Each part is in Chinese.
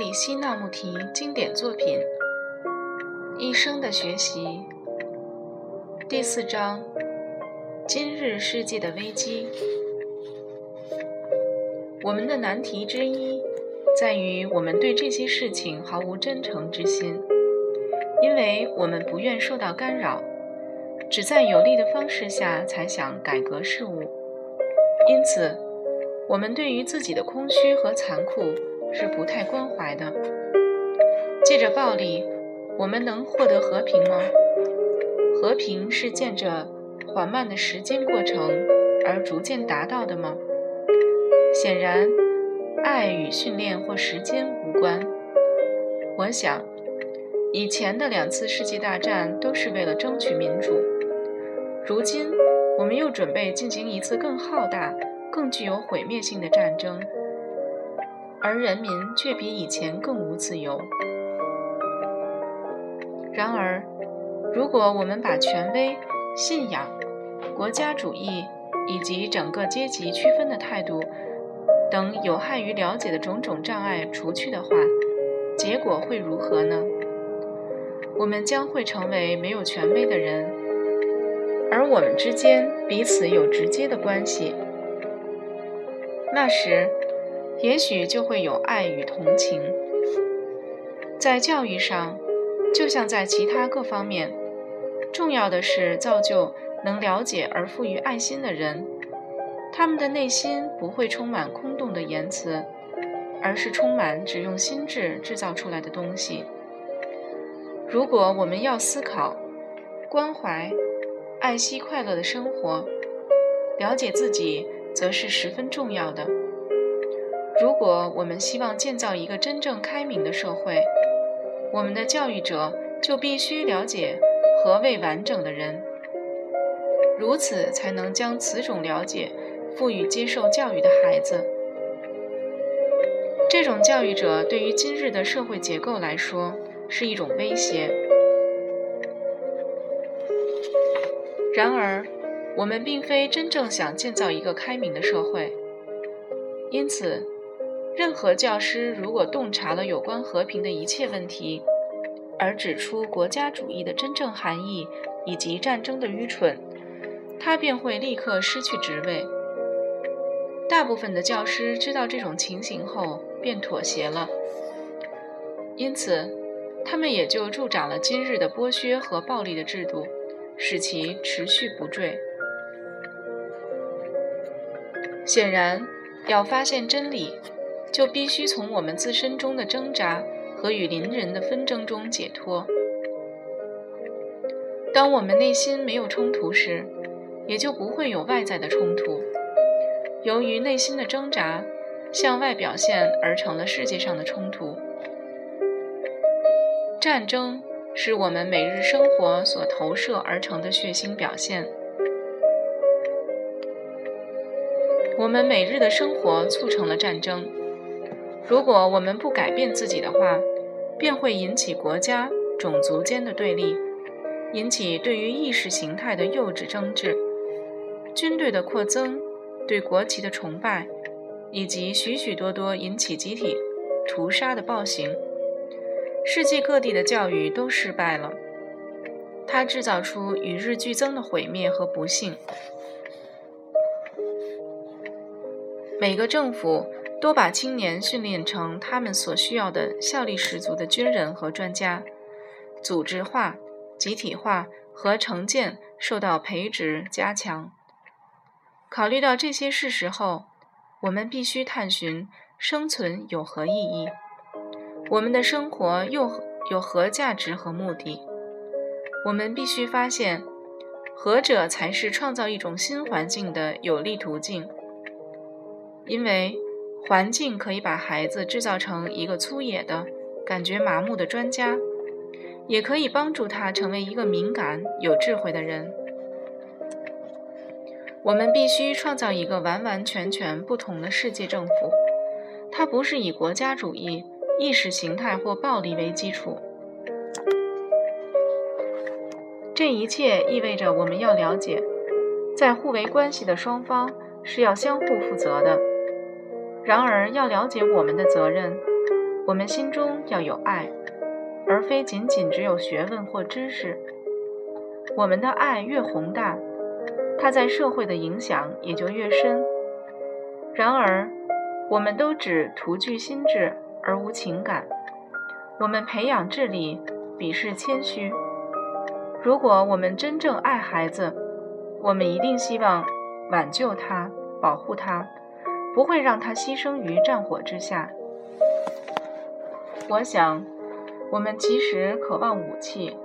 里希纳穆提经典作品《一生的学习》第四章：今日世界的危机。我们的难题之一在于，我们对这些事情毫无真诚之心，因为我们不愿受到干扰，只在有利的方式下才想改革事物。因此，我们对于自己的空虚和残酷。是不太关怀的。借着暴力，我们能获得和平吗？和平是见着缓慢的时间过程而逐渐达到的吗？显然，爱与训练或时间无关。我想，以前的两次世界大战都是为了争取民主，如今我们又准备进行一次更浩大、更具有毁灭性的战争。而人民却比以前更无自由。然而，如果我们把权威、信仰、国家主义以及整个阶级区分的态度等有害于了解的种种障碍除去的话，结果会如何呢？我们将会成为没有权威的人，而我们之间彼此有直接的关系。那时。也许就会有爱与同情。在教育上，就像在其他各方面，重要的是造就能了解而富于爱心的人。他们的内心不会充满空洞的言辞，而是充满只用心智制造出来的东西。如果我们要思考、关怀、爱惜快乐的生活，了解自己，则是十分重要的。如果我们希望建造一个真正开明的社会，我们的教育者就必须了解何谓完整的人，如此才能将此种了解赋予接受教育的孩子。这种教育者对于今日的社会结构来说是一种威胁。然而，我们并非真正想建造一个开明的社会，因此。任何教师如果洞察了有关和平的一切问题，而指出国家主义的真正含义以及战争的愚蠢，他便会立刻失去职位。大部分的教师知道这种情形后便妥协了，因此他们也就助长了今日的剥削和暴力的制度，使其持续不坠。显然，要发现真理。就必须从我们自身中的挣扎和与邻人的纷争中解脱。当我们内心没有冲突时，也就不会有外在的冲突。由于内心的挣扎向外表现而成了世界上的冲突。战争是我们每日生活所投射而成的血腥表现。我们每日的生活促成了战争。如果我们不改变自己的话，便会引起国家、种族间的对立，引起对于意识形态的幼稚争执，军队的扩增，对国旗的崇拜，以及许许多多引起集体屠杀的暴行。世界各地的教育都失败了，它制造出与日俱增的毁灭和不幸。每个政府。多把青年训练成他们所需要的效力十足的军人和专家，组织化、集体化和成见受到培植加强。考虑到这些事实后，我们必须探寻生存有何意义，我们的生活又有何价值和目的。我们必须发现，何者才是创造一种新环境的有利途径，因为。环境可以把孩子制造成一个粗野的、感觉麻木的专家，也可以帮助他成为一个敏感、有智慧的人。我们必须创造一个完完全全不同的世界政府，它不是以国家主义、意识形态或暴力为基础。这一切意味着我们要了解，在互为关系的双方是要相互负责的。然而，要了解我们的责任，我们心中要有爱，而非仅仅只有学问或知识。我们的爱越宏大，它在社会的影响也就越深。然而，我们都只图具心智而无情感。我们培养智力，鄙视谦虚。如果我们真正爱孩子，我们一定希望挽救他、保护他，不会让他牺牲于战火之下。我想，我们其实渴望武器，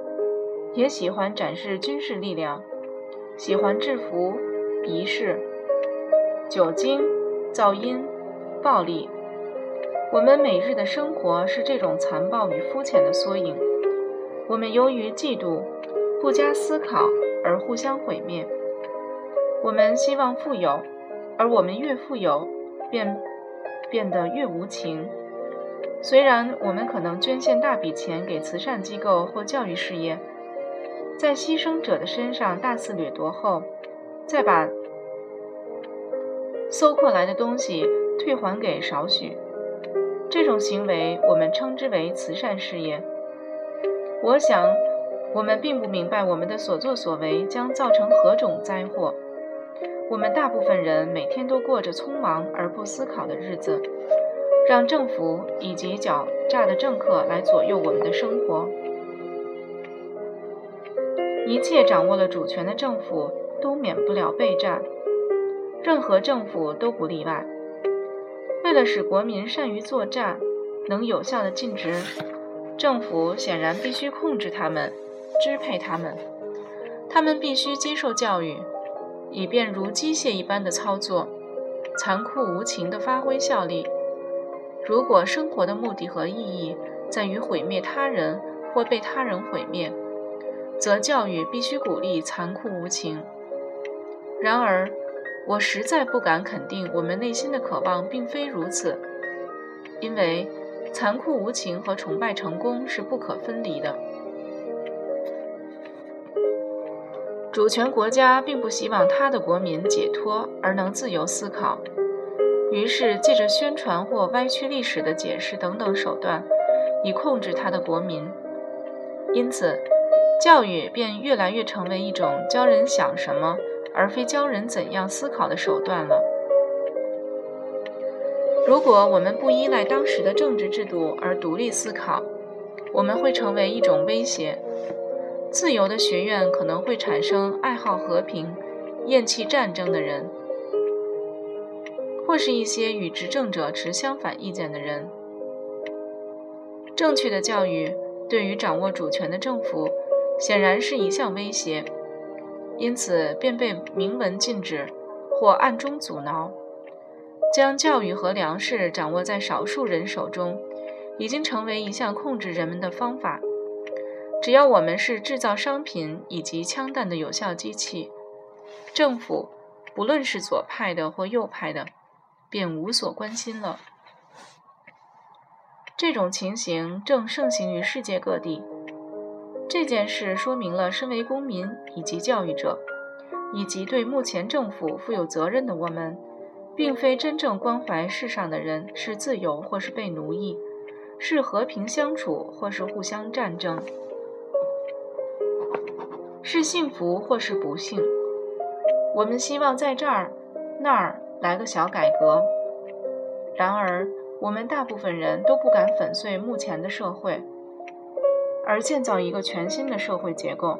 也喜欢展示军事力量，喜欢制服、仪式、酒精、噪音、暴力。我们每日的生活是这种残暴与肤浅的缩影。我们由于嫉妒。不加思考而互相毁灭。我们希望富有，而我们越富有，便变得越无情。虽然我们可能捐献大笔钱给慈善机构或教育事业，在牺牲者的身上大肆掠夺后，再把搜括来的东西退还给少许，这种行为我们称之为慈善事业。我想。我们并不明白我们的所作所为将造成何种灾祸。我们大部分人每天都过着匆忙而不思考的日子，让政府以及狡诈的政客来左右我们的生活。一切掌握了主权的政府都免不了被战，任何政府都不例外。为了使国民善于作战，能有效地尽职，政府显然必须控制他们。支配他们，他们必须接受教育，以便如机械一般的操作，残酷无情地发挥效力。如果生活的目的和意义在于毁灭他人或被他人毁灭，则教育必须鼓励残酷无情。然而，我实在不敢肯定我们内心的渴望并非如此，因为残酷无情和崇拜成功是不可分离的。主权国家并不希望他的国民解脱而能自由思考，于是借着宣传或歪曲历史的解释等等手段，以控制他的国民。因此，教育便越来越成为一种教人想什么，而非教人怎样思考的手段了。如果我们不依赖当时的政治制度而独立思考，我们会成为一种威胁。自由的学院可能会产生爱好和平、厌弃战争的人，或是一些与执政者持相反意见的人。正确的教育对于掌握主权的政府显然是一项威胁，因此便被明文禁止或暗中阻挠。将教育和粮食掌握在少数人手中，已经成为一项控制人们的方法。只要我们是制造商品以及枪弹的有效机器，政府不论是左派的或右派的，便无所关心了。这种情形正盛行于世界各地。这件事说明了，身为公民以及教育者，以及对目前政府负有责任的我们，并非真正关怀世上的人是自由或是被奴役，是和平相处或是互相战争。是幸福或是不幸，我们希望在这儿、那儿来个小改革。然而，我们大部分人都不敢粉碎目前的社会，而建造一个全新的社会结构，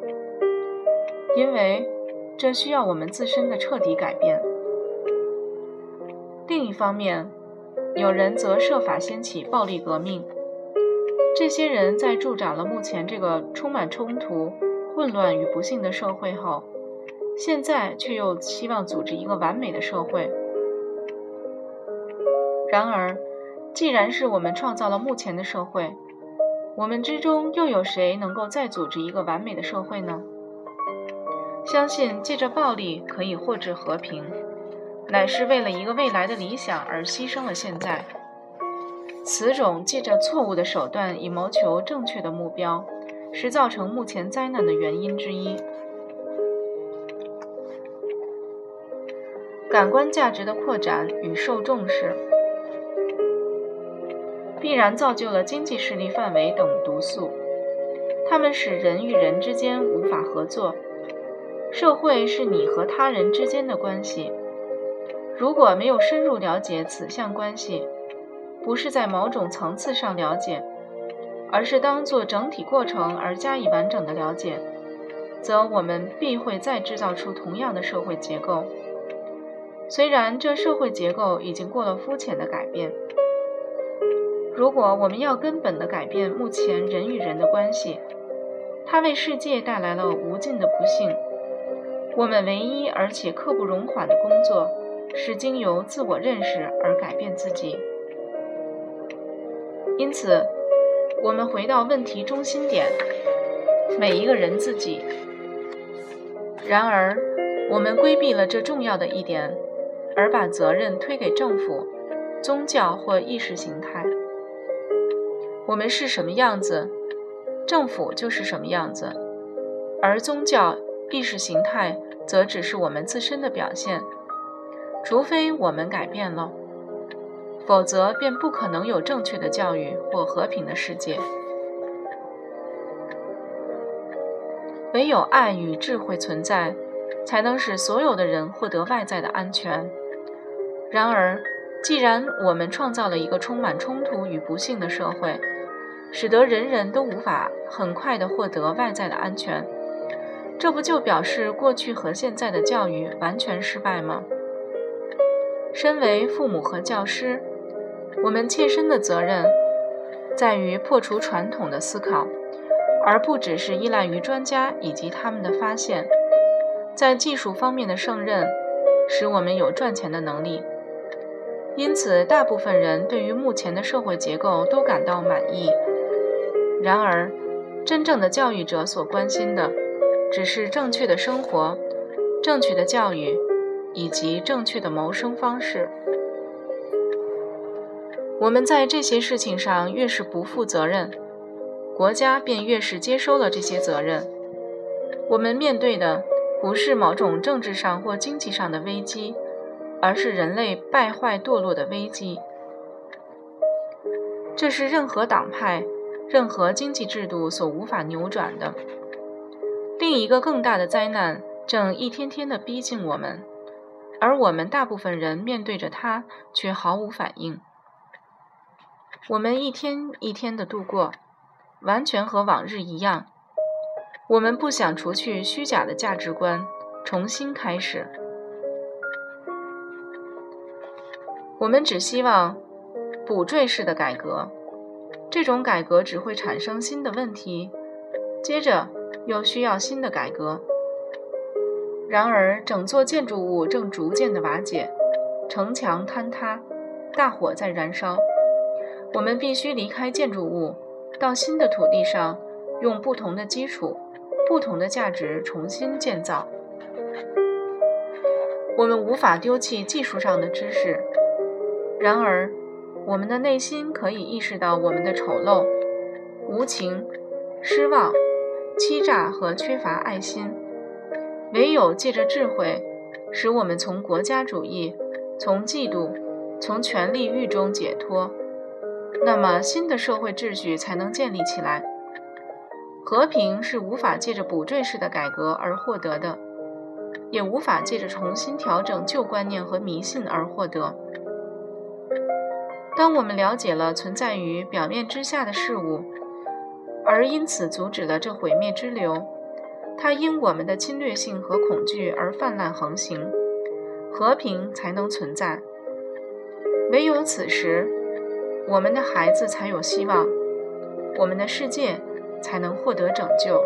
因为这需要我们自身的彻底改变。另一方面，有人则设法掀起暴力革命。这些人在助长了目前这个充满冲突。混乱与不幸的社会后，现在却又希望组织一个完美的社会。然而，既然是我们创造了目前的社会，我们之中又有谁能够再组织一个完美的社会呢？相信借着暴力可以获致和平，乃是为了一个未来的理想而牺牲了现在。此种借着错误的手段以谋求正确的目标。是造成目前灾难的原因之一。感官价值的扩展与受重视，必然造就了经济势力范围等毒素，它们使人与人之间无法合作。社会是你和他人之间的关系，如果没有深入了解此项关系，不是在某种层次上了解，而是当做整体过程而加以完整的了解，则我们必会再制造出同样的社会结构。虽然这社会结构已经过了肤浅的改变，如果我们要根本的改变目前人与人的关系，它为世界带来了无尽的不幸。我们唯一而且刻不容缓的工作，是经由自我认识而改变自己。因此，我们回到问题中心点：每一个人自己。然而，我们规避了这重要的一点，而把责任推给政府、宗教或意识形态。我们是什么样子，政府就是什么样子，而宗教。意识形态则只是我们自身的表现，除非我们改变了，否则便不可能有正确的教育或和平的世界。唯有爱与智慧存在，才能使所有的人获得外在的安全。然而，既然我们创造了一个充满冲突与不幸的社会，使得人人都无法很快地获得外在的安全。这不就表示过去和现在的教育完全失败吗？身为父母和教师，我们切身的责任在于破除传统的思考，而不只是依赖于专家以及他们的发现。在技术方面的胜任，使我们有赚钱的能力。因此，大部分人对于目前的社会结构都感到满意。然而，真正的教育者所关心的。只是正确的生活、正确的教育以及正确的谋生方式。我们在这些事情上越是不负责任，国家便越是接收了这些责任。我们面对的不是某种政治上或经济上的危机，而是人类败坏堕落的危机。这是任何党派、任何经济制度所无法扭转的。另一个更大的灾难正一天天地逼近我们，而我们大部分人面对着它却毫无反应。我们一天一天地度过，完全和往日一样。我们不想除去虚假的价值观，重新开始。我们只希望补缀式的改革，这种改革只会产生新的问题。接着。又需要新的改革。然而，整座建筑物正逐渐的瓦解，城墙坍塌，大火在燃烧。我们必须离开建筑物，到新的土地上，用不同的基础、不同的价值重新建造。我们无法丢弃技术上的知识，然而，我们的内心可以意识到我们的丑陋、无情、失望。欺诈和缺乏爱心，唯有借着智慧，使我们从国家主义、从嫉妒、从权力欲中解脱，那么新的社会秩序才能建立起来。和平是无法借着补缀式的改革而获得的，也无法借着重新调整旧观念和迷信而获得。当我们了解了存在于表面之下的事物，而因此阻止了这毁灭之流，它因我们的侵略性和恐惧而泛滥横行，和平才能存在。唯有此时，我们的孩子才有希望，我们的世界才能获得拯救。